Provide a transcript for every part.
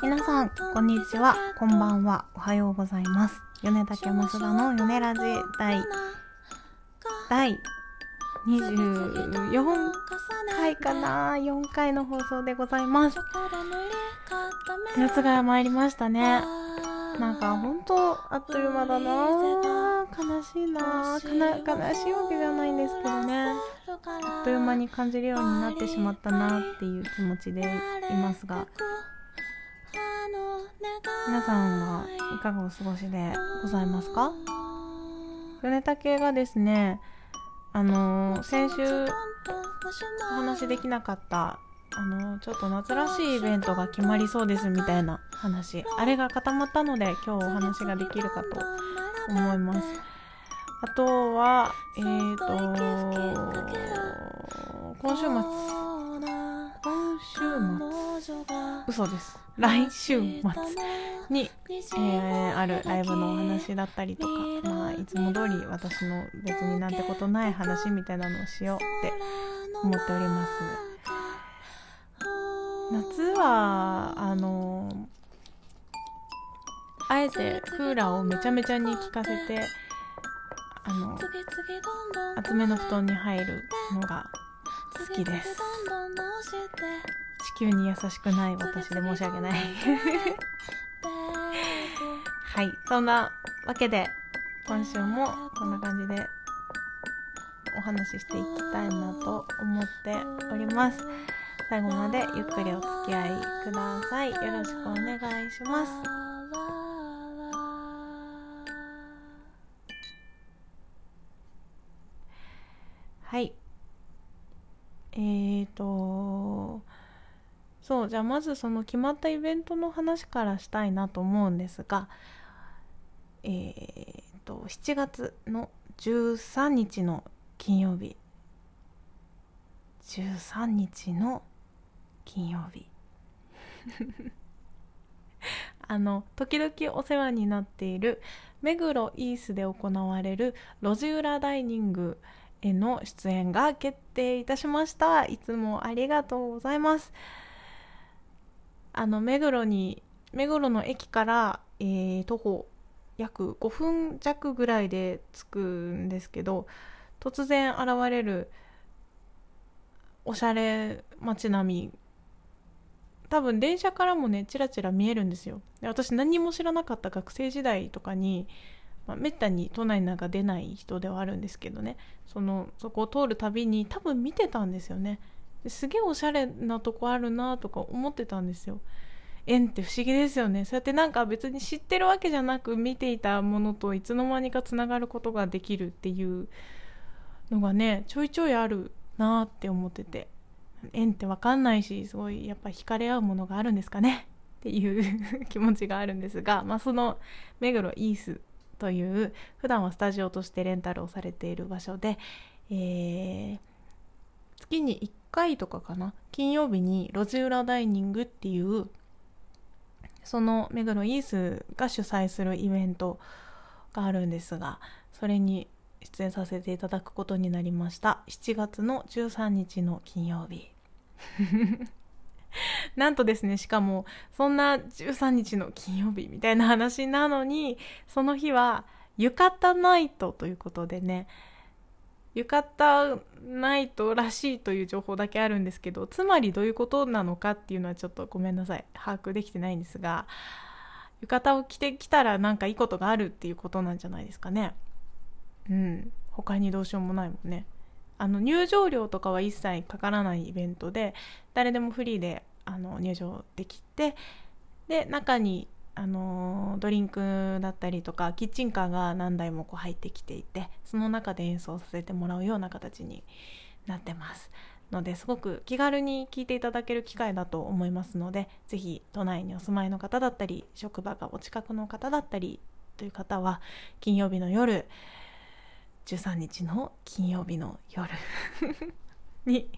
皆さん、こんにちは、こんばんは、おはようございます。米竹増田の米ラジ第、第24回かな ?4 回の放送でございます。夏が参りましたね。なんかほんとあっという間だな悲しいなかな悲しいわけじゃないんですけどね。あっという間に感じるようになってしまったなっていう気持ちでいますが、皆さんはいかがお過ごしでございますか？米竹がですね、あの、先週お話できなかったあの、ちょっと夏らしいイベントが決まりそうですみたいな話あれが固まったので今日お話ができるかと思います。あとはえっ、ー、と今週末週末。嘘です。来週末に、えー、あるライブのお話だったりとか、まあ、いつも通り私の別になんてことない話みたいなのをしようって思っております。夏はあのあえてクーラーをめちゃめちゃに効かせてあの厚めの布団に入るのが好きです。地球に優しくない私で申し訳ない。はい。そんなわけで今週もこんな感じでお話ししていきたいなと思っております。最後までゆっくりお付き合いください。よろしくお願いします。はい。えーとそうじゃあまずその決まったイベントの話からしたいなと思うんですがえーと7月の13日の金曜日。13日の金曜日。あの時々お世話になっている目黒イースで行われる路地裏ダイニングへの出演が決定いたしました。いつもありがとうございます。あの目黒に目黒の駅から、えー、徒歩約5分弱ぐらいで着くんですけど突然現れるおしゃれ街並み。多分電車からもねちらちら見えるんですよ。で私何も知らなかった学生時代とかに、まあ、めったに都内なんか出ない人ではあるんですけどね。そのそこを通るたびに多分見てたんですよね。すげえおしゃれなとこあるなとか思ってたんですよ。縁って不思議ですよね。そうやってなんか別に知ってるわけじゃなく見ていたものといつの間にかつながることができるっていうのがねちょいちょいあるなって思ってて。縁って分かんないしすごいやっぱ惹かれ合うものがあるんですかね。っていう 気持ちがあるんですが、まあ、その目黒イースという普段はスタジオとしてレンタルをされている場所で、えー、月に1回とかかな？金曜日に路地裏ダイニングっていうその目黒イースが主催するイベントがあるんですがそれに出演させていただくことになりました。7月の13日の金曜日。なんとですねしかもそんな13日の金曜日みたいな話なのにその日は浴衣ナイトということでね浴衣ナイトらしいという情報だけあるんですけどつまりどういうことなのかっていうのはちょっとごめんなさい。把握できてないんですが浴衣を着てきたらなんかいいことがあるっていうことなんじゃないですかね。うん。他にどうしようもないもんね。あの入場料とかは一切かからないイベントで誰でもフリーであの入場できてで中にあのドリンクだったりとかキッチンカーが何台もこう入ってきていてその中で演奏させてもらうような形になってます。のですごく気軽に聴いていただける機会だと思いますので是非都内にお住まいの方だったり職場がお近くの方だったりという方は金曜日の夜13日の金曜日の夜 に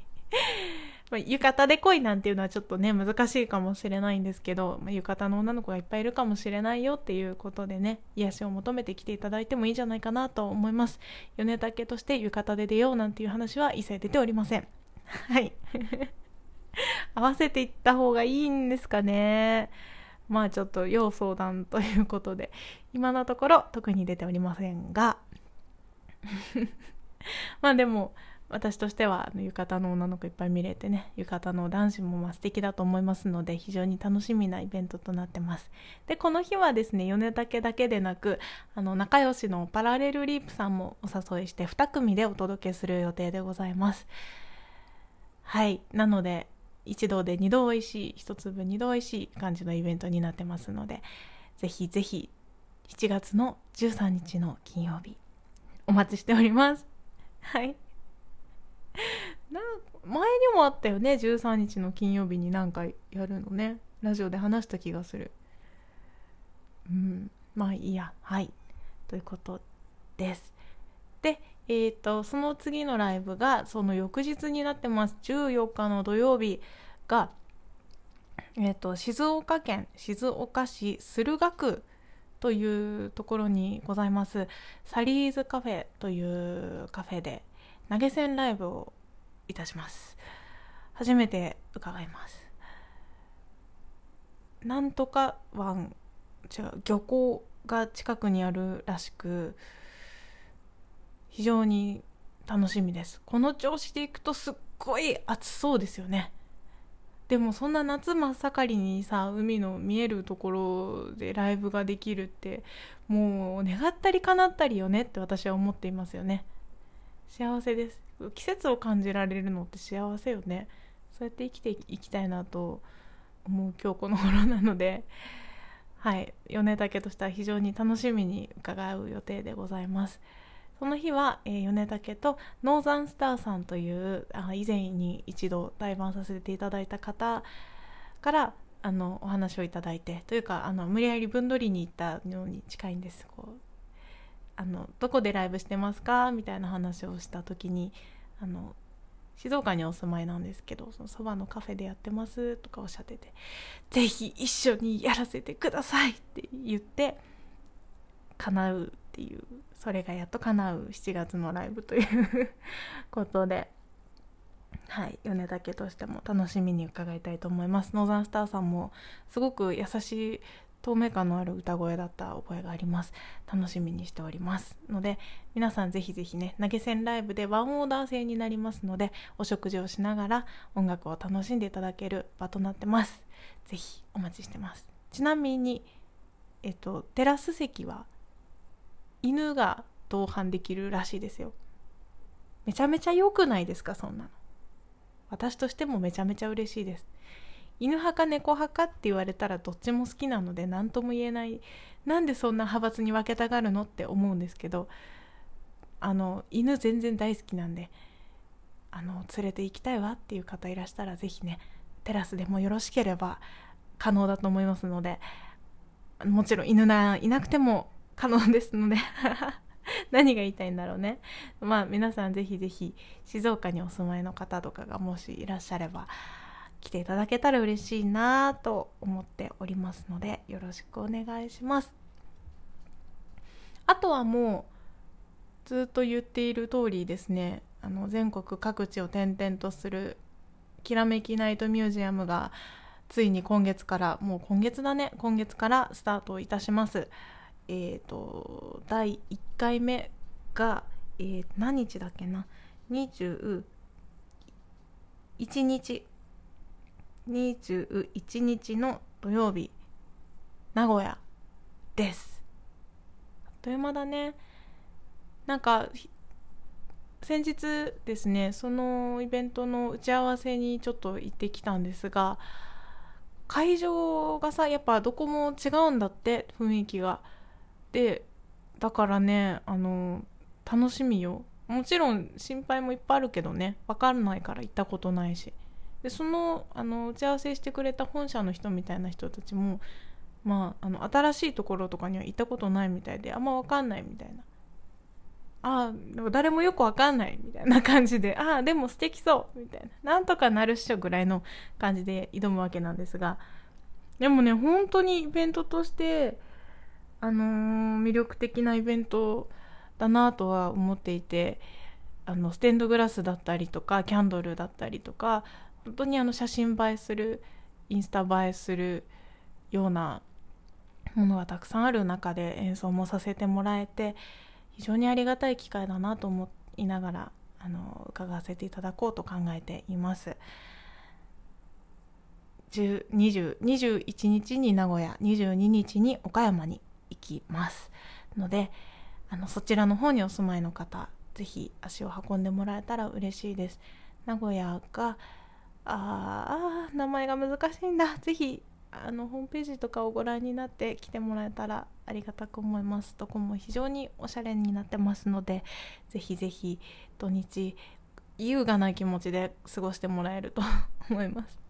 まあ、浴衣で来いなんていうのはちょっとね難しいかもしれないんですけど、まあ、浴衣の女の子がいっぱいいるかもしれないよっていうことでね癒しを求めて来ていただいてもいいんじゃないかなと思います。米竹として浴衣で出ようなんていう話は一切出ておりません。はい。合わせていった方がいいんですかね。まあちょっと要相談ということで今のところ特に出ておりませんが。まあでも私としては浴衣の女の子いっぱい見れてね浴衣の男子もまあ素敵だと思いますので非常に楽しみなイベントとなってます。でこの日はですね米竹だけでなくあの仲良しのパラレルリープさんもお誘いして2組でお届けする予定でございます。はい。なので一度で二度おいしい一粒二度おいしい感じのイベントになってますのでぜひぜひ7月の13日の金曜日お待ちしております。はい。な前にもあったよね13日の金曜日に何回やるのね。ラジオで話した気がする。うん。まあいいや。はい。ということです。でえーと、その次のライブがその翌日になってます。14日の土曜日が、えーと静岡県静岡市駿河区というところにございます。サリーズカフェというカフェで投げ銭ライブをいたします。初めて伺います。なんとか湾違う漁港が近くにあるらしく非常に楽しみです。この調子でいくとすっごい暑そうですよね。でもそんな夏真っ盛りにさ海の見えるところでライブができるってもう願ったり叶ったりよねって私は思っていますよね。幸せです。季節を感じられるのって幸せよね。そうやって生きていきたいなと思う今日この頃なので はい。米竹としては非常に楽しみに伺う予定でございます。その日は、えー、米竹とノーザンスターさんというあ以前に一度対バンさせていただいた方からあのお話をいただいてというかあの無理やり分取りに行ったのに近いんです。こうあのどこでライブしてますか？みたいな話をした時にあの静岡にお住まいなんですけどそのそばのカフェでやってますとかおっしゃっててぜひ一緒にやらせてくださいって言って叶うっていうそれがやっと叶う7月のライブということではい米だけとしても楽しみに伺いたいと思います。ノーザンスターさんもすごく優しい透明感のある歌声だった覚えがあります。楽しみにしておりますので皆さんぜひぜひね投げ銭ライブでワンオーダー制になりますのでお食事をしながら音楽を楽しんでいただける場となってます。ぜひお待ちしてます。ちなみにえっとテラス席は犬が同伴できるらしいですよ。めちゃめちゃ良くないですかそんなの。私としてもめちゃめちゃ嬉しいです。犬派か猫派かって言われたらどっちも好きなので何とも言えない。なんでそんな派閥に分けたがるのって思うんですけどあの犬全然大好きなんであの連れて行きたいわっていう方いらしたら是非ねテラスでもよろしければ可能だと思いますのでもちろん犬ないなくても可能ですので 何が言いたいんだろうね。まあ皆さん是非是非静岡にお住まいの方とかがもしいらっしゃれば来ていただけたら嬉しいなと思っておりますのでよろしくお願いします。あとはもうずっと言っている通りですねあの全国各地を転々とするきらめきナイトミュージアムがついに今月からもう今月だね今月からスタートいたします。えっ、ー、と第1回目が、えー、何日だっけな？21日。21日の土曜日名古屋です。あっという間だね。なんか先日ですねそのイベントの打ち合わせにちょっと行ってきたんですが会場がさやっぱどこも違うんだって雰囲気が。でだからねあの楽しみよ。もちろん心配もいっぱいあるけどね分かんないから行ったことないし。でそのあの打ち合わせしてくれた本社の人みたいな人たちも、まあ、あの新しいところとかには行ったことないみたいであんま分かんないみたいな。ああ誰もよく分かんないみたいな感じでああでも素敵そうみたいな。なんとかなるっしょぐらいの感じで挑むわけなんですが。でもね本当にイベントとしてあのー、魅力的なイベントだなとは思っていてあのステンドグラスだったりとかキャンドルだったりとか本当にあの写真映えするインスタ映えするようなものがたくさんある中で演奏もさせてもらえて非常にありがたい機会だなと思いながらあの伺わせていただこうと考えています。21日に名古屋22日に岡山に行きますのであのそちらの方にお住まいの方是非足を運んでもらえたら嬉しいです名古屋があー名前が難しいんだ。是非あのホームページとかをご覧になって来てもらえたらありがたく思います。とこも非常におしゃれになってますのでぜひぜひ土日優雅な気持ちで過ごしてもらえると思います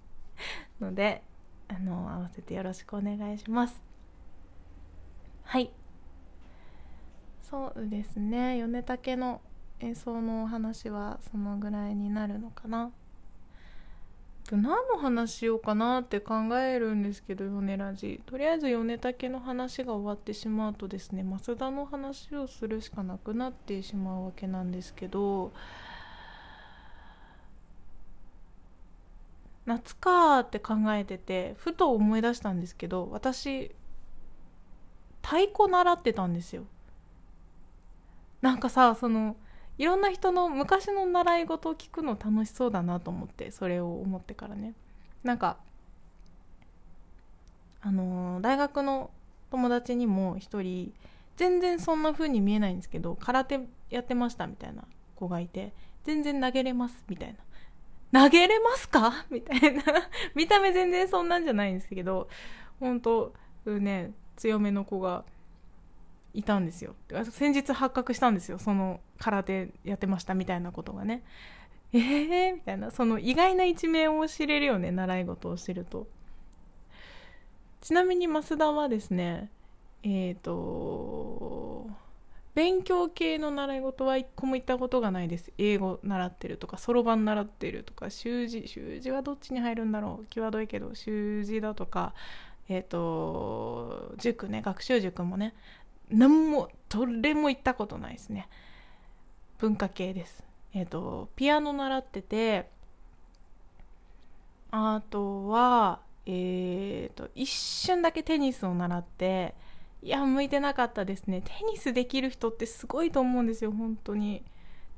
のであの合わせてよろしくお願いします。はい。そうですね。米竹の演奏のお話はそのぐらいになるのかな。何の話しようかなって考えるんですけど米ラジ。とりあえず米竹の話が終わってしまうとですね増田の話をするしかなくなってしまうわけなんですけど夏かって考えててふと思い出したんですけど私太鼓習ってたんですよ。なんかさそのいろんな人の昔の習い事を聞くの楽しそうだなと思ってそれを思ってからね。なんかあのー、大学の友達にも一人全然そんな風に見えないんですけど空手やってましたみたいな子がいて全然投げれますみたいな。投げれますか？みたいな。見た目全然そんなんじゃないんですけど本当ね強めの子がいたんですよ。先日発覚したんですよ。その空手やってましたみたいなことがね。えー、みたいな。その意外な一面を知れるよね習い事をしてると。ちなみに増田はですねえっ、ー、と勉強系の習い事は一個も行ったことがないです。英語習ってるとかそろばん習ってるとか習字習字はどっちに入るんだろう。際どいけど習字だとかえっ、ー、と塾ね学習塾もね何もどれも行ったことないですね。文化系です。えっ、ー、とピアノ習っててあとはえっ、ー、と一瞬だけテニスを習っていや向いてなかったですね。テニスできる人ってすごいと思うんですよ本当に。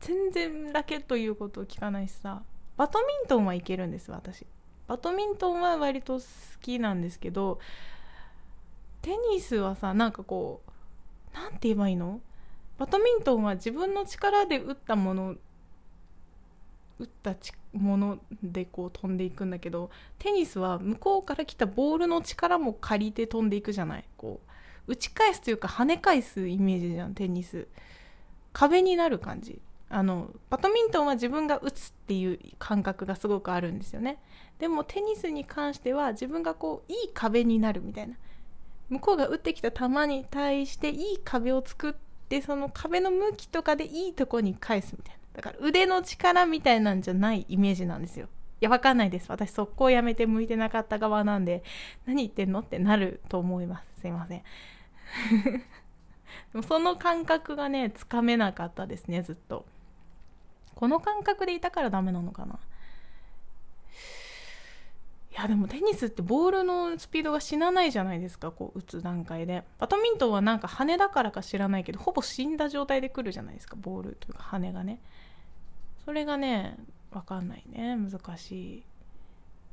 全然ラケット言うことを聞かないしさ。バドミントンはいけるんです私。バドミントンは割と好きなんですけどテニスはさなんかこう何て言えばいいの？バドミントンは自分の力で打ったもの打ったものでこう飛んでいくんだけどテニスは向こうから来たボールの力も借りて飛んでいくじゃない？こう打ち返すというか跳ね返すイメージじゃんテニス。壁になる感じ。あのバドミントンは自分が打つっていう感覚がすごくあるんですよね。でもテニスに関しては自分がこういい壁になるみたいな。向こうが打ってきた球に対していい壁を作ってその壁の向きとかでいいとこに返すみたいな。だから腕の力みたいなんじゃないイメージなんですよ。いやわかんないです。私速攻やめて向いてなかった側なんで。何言ってんの？ってなると思います。すいません。でもその感覚がねつかめなかったですねずっと。この感覚でいたからダメなのかな。いやでもテニスってボールのスピードが死なないじゃないですかこう打つ段階で。バドミントンはなんか羽だからか知らないけどほぼ死んだ状態で来るじゃないですかボールというか羽がね。それがね分かんないね。難しい。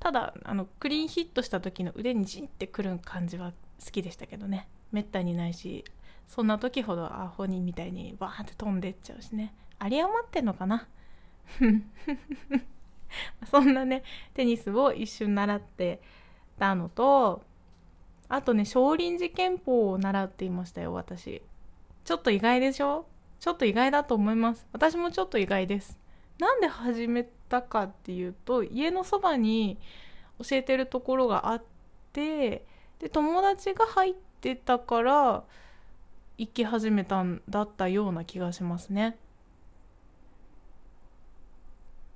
ただあのクリーンヒットした時の腕にジンってくる感じは好きでしたけどね。めったにないしそんな時ほどアホにみたいにバーって飛んでっちゃうしね。有り余ってんのかな？そんなねテニスを一瞬習ってたのとあとね少林寺拳法を習っていましたよ私。ちょっと意外でしょ？ちょっと意外だと思います。私もちょっと意外です。なんで始めたかっていうと家のそばに教えてるところがあってで友達が入ってたから行き始めたんだったような気がしますね。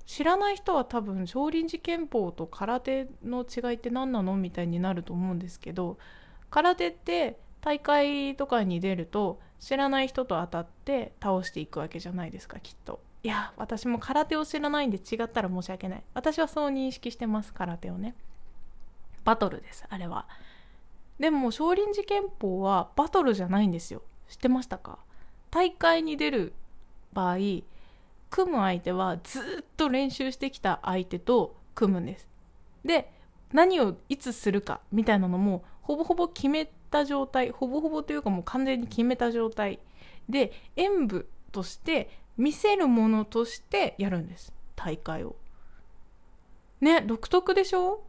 知らない人は多分少林寺拳法と空手の違いって何なのみたいになると思うんですけど空手って大会とかに出ると知らない人と当たって倒していくわけじゃないですかきっと。いや私も空手を知らないんで違ったら申し訳ない。私はそう認識してます空手をね。バトルですあれは。でも少林寺拳法はバトルじゃないんですよ。知ってましたか？大会に出る場合組む相手はずっと練習してきた相手と組むんです。で何をいつするかみたいなのもほぼほぼ決めた状態ほぼほぼというかもう完全に決めた状態。で演舞として見せるものとしてやるんです。大会を。ね独特でしょ？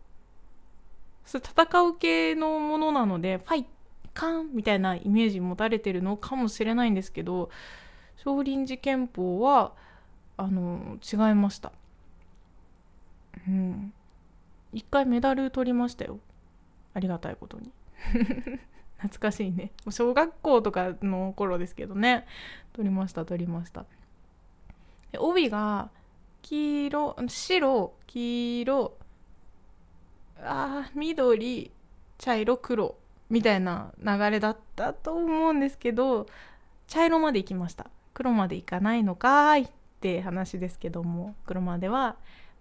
それ戦う系のものなのでファイカンみたいなイメージ持たれてるのかもしれないんですけど少林寺拳法はあの違いました。うん。一回メダル取りましたよ。ありがたいことに。懐かしいね。小学校とかの頃ですけどね。取りました取りました。帯が黄色白黄色あ緑茶色黒みたいな流れだったと思うんですけど茶色まで行きました。黒まで行かないのかい。って話ですけども黒までは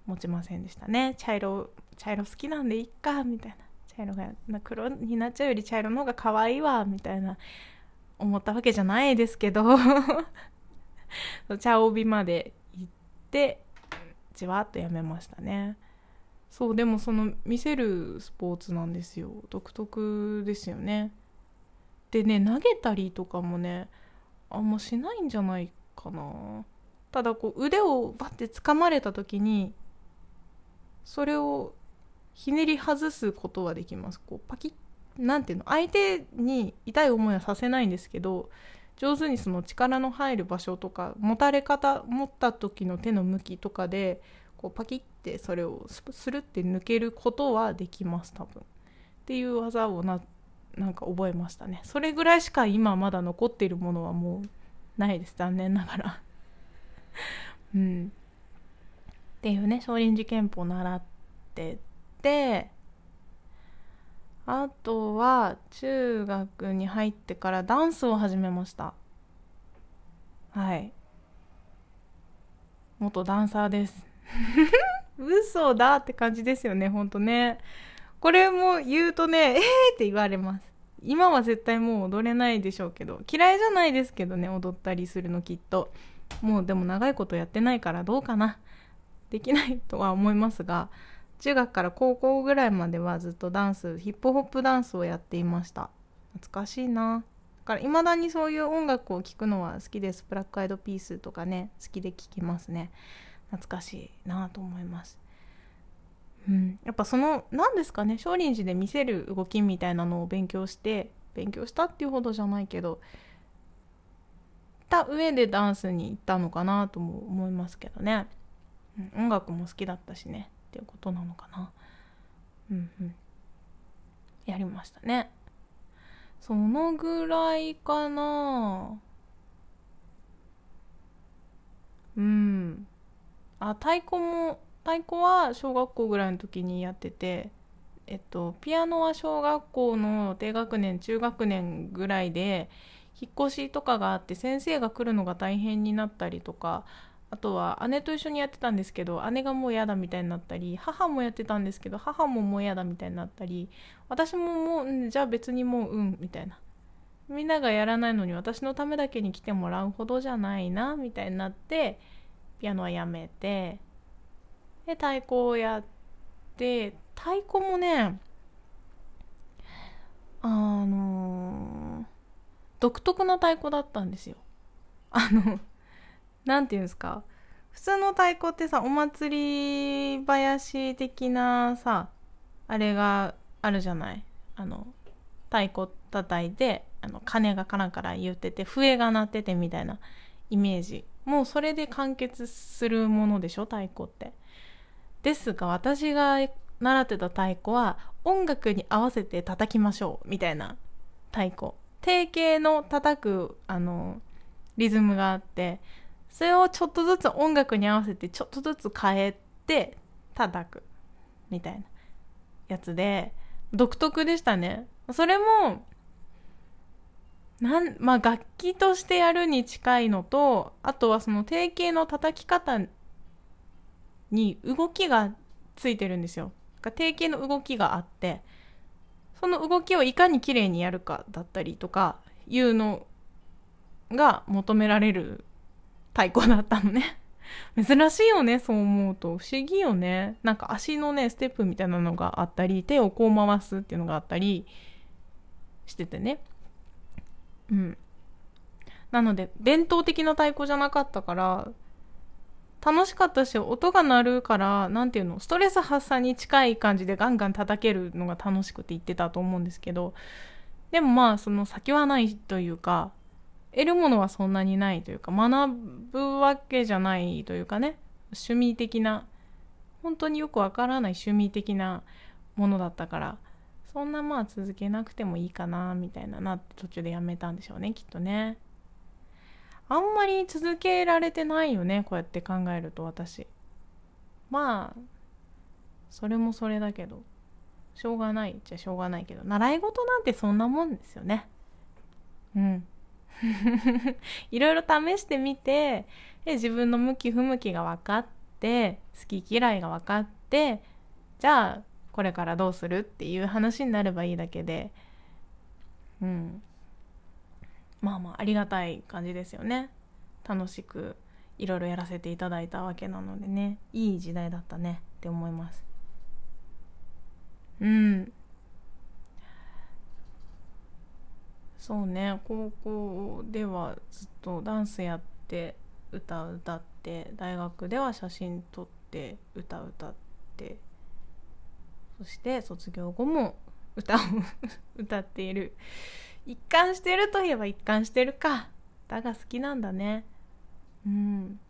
持ちませんでしたね。茶色茶色好きなんでいっかみたいな。茶色が黒になっちゃうより茶色の方が可愛いわみたいな思ったわけじゃないですけど。茶帯まで行ってじわっとやめましたね。そうでもその見せるスポーツなんですよ。独特ですよね。でね投げたりとかもねあんましないんじゃないかな。ただこう腕をバッて掴まれた時にそれをひねり外すことはできます。こうパキッなんていうの？相手に痛い思いはさせないんですけど上手にその力の入る場所とか持たれ方持った時の手の向きとかでこうパキッてそれをスルって抜けることはできます多分。っていう技をななんか覚えましたね。それぐらいしか今まだ残っているものはもうないです。残念ながら。うん。っていうね少林寺拳法を習っててあとは中学に入ってからダンスを始めました。はい。元ダンサーです。嘘だって感じですよねほんとね。これも言うとねえーって言われます。今は絶対もう踊れないでしょうけど嫌いじゃないですけどね踊ったりするのきっと。もうでも長いことやってないからどうかな。できないとは思いますが中学から高校ぐらいまではずっとダンスヒップホップダンスをやっていました。懐かしいな。だから未だにそういう音楽を聴くのは好きです。ブラックアイドピースとかね好きで聴きますね。懐かしいなと思います。うん、やっぱその何ですかね少林寺で見せる動きみたいなのを勉強して勉強したっていうほどじゃないけどた上でダンスに行ったのかなとも思いますけどね、うん、音楽も好きだったしね。っていうことなのかな。うんうん。やりましたね。そのぐらいかな。うん。あ太鼓も太鼓は小学校ぐらいの時にやっててえっとピアノは小学校の低学年中学年ぐらいで引っ越しとかがあって先生が来るのが大変になったりとかあとは姉と一緒にやってたんですけど姉がもう嫌だみたいになったり母もやってたんですけど母ももう嫌だみたいになったり私ももう、じゃあ別にもううんみたいな。みんながやらないのに私のためだけに来てもらうほどじゃないなみたいになってピアノはやめてで太鼓をやって太鼓もねあのー、独特な太鼓だったんですよ。あの何て言うんですか。普通の太鼓ってさお祭り林的なさあれがあるじゃない。あの太鼓叩いてあの鐘がカランカラン言ってて笛が鳴っててみたいなイメージ。もうそれで完結するものでしょ太鼓って。ですが私が習ってた太鼓は音楽に合わせて叩きましょうみたいな太鼓。定型の叩くあのリズムがあってそれをちょっとずつ音楽に合わせてちょっとずつ変えて叩くみたいなやつで独特でしたね。それもなんまあ楽器としてやるに近いのとあとはその定型の叩き方に動きがついてるんですよ。定型の動きがあってその動きをいかに綺麗にやるかだったりとかいうのが求められる太鼓だったのね。珍しいよねそう思うと。不思議よね。なんか足のねステップみたいなのがあったり手をこう回すっていうのがあったりしててね。うん。なので伝統的な太鼓じゃなかったから楽しかったし音が鳴るから何ていうのストレス発散に近い感じでガンガン叩けるのが楽しくて言ってたと思うんですけどでもまあその先はないというか得るものはそんなにないというか学ぶわけじゃないというかね趣味的な本当によくわからない趣味的なものだったからそんなまあ続けなくてもいいかなみたいななって途中でやめたんでしょうねきっとね。あんまり続けられてないよねこうやって考えると私。まあそれもそれだけど。しょうがない。っちゃしょうがないけど。習い事なんてそんなもんですよね。うん。いろいろ試してみてで自分の向き不向きが分かって好き嫌いが分かってじゃあこれからどうするっていう話になればいいだけで。うん。まあまあありがたい感じですよね。楽しくいろいろやらせていただいたわけなのでね。いい時代だったね。って思います。うん。そうね。高校ではずっとダンスやって歌歌って大学では写真撮って歌歌ってそして卒業後も歌を 歌っている。一貫してるといえば一貫してるか。歌が好きなんだね。うん。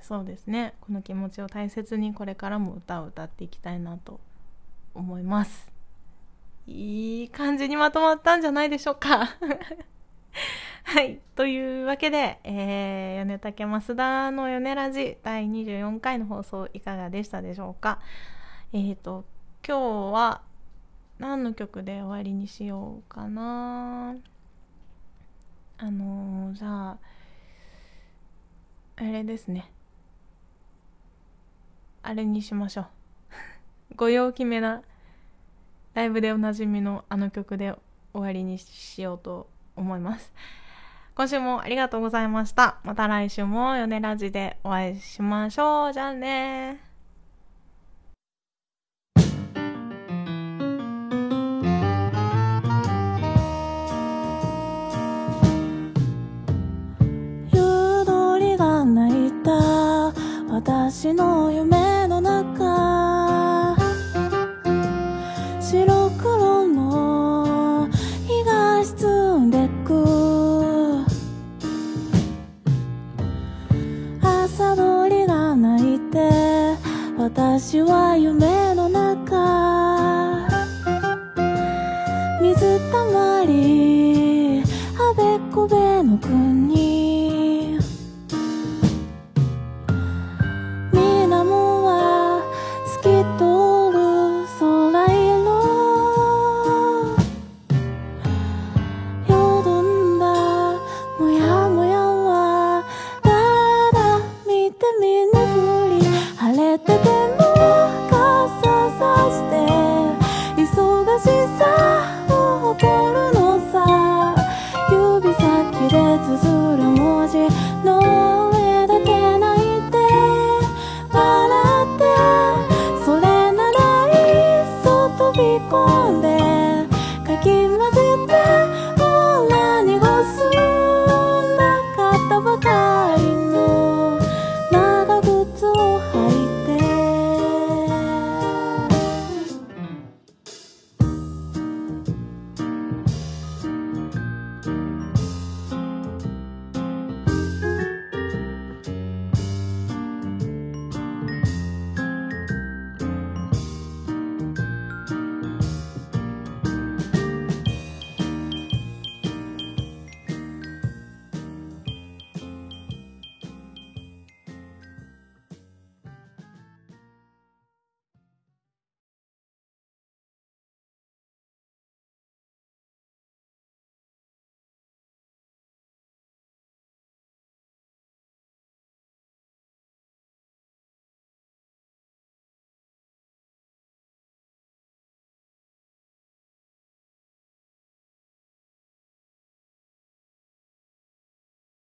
そうですね。この気持ちを大切にこれからも歌を歌っていきたいなと思います。いい感じにまとまったんじゃないでしょうか。はい。というわけで、えー、米竹増田の米ラジ第24回の放送いかがでしたでしょうか。えっ、ー、と今日は何の曲で終わりにしようかな。あのー、じゃああれですね。あれにしましょう。ご陽気めなライブでおなじみのあの曲で終わりにしようと思います。今週もありがとうございました。また来週も米ラジでお会いしましょう。じゃあね